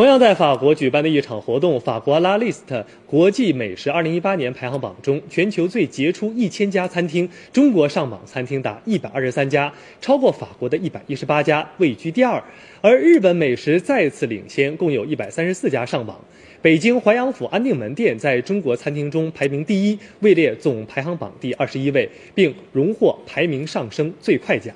同样在法国举办的一场活动，法国 LaList 国际美食2018年排行榜中，全球最杰出一千家餐厅，中国上榜餐厅达一百二十三家，超过法国的一百一十八家，位居第二。而日本美食再次领先，共有一百三十四家上榜。北京淮扬府安定门店在中国餐厅中排名第一，位列总排行榜第二十一位，并荣获排名上升最快奖。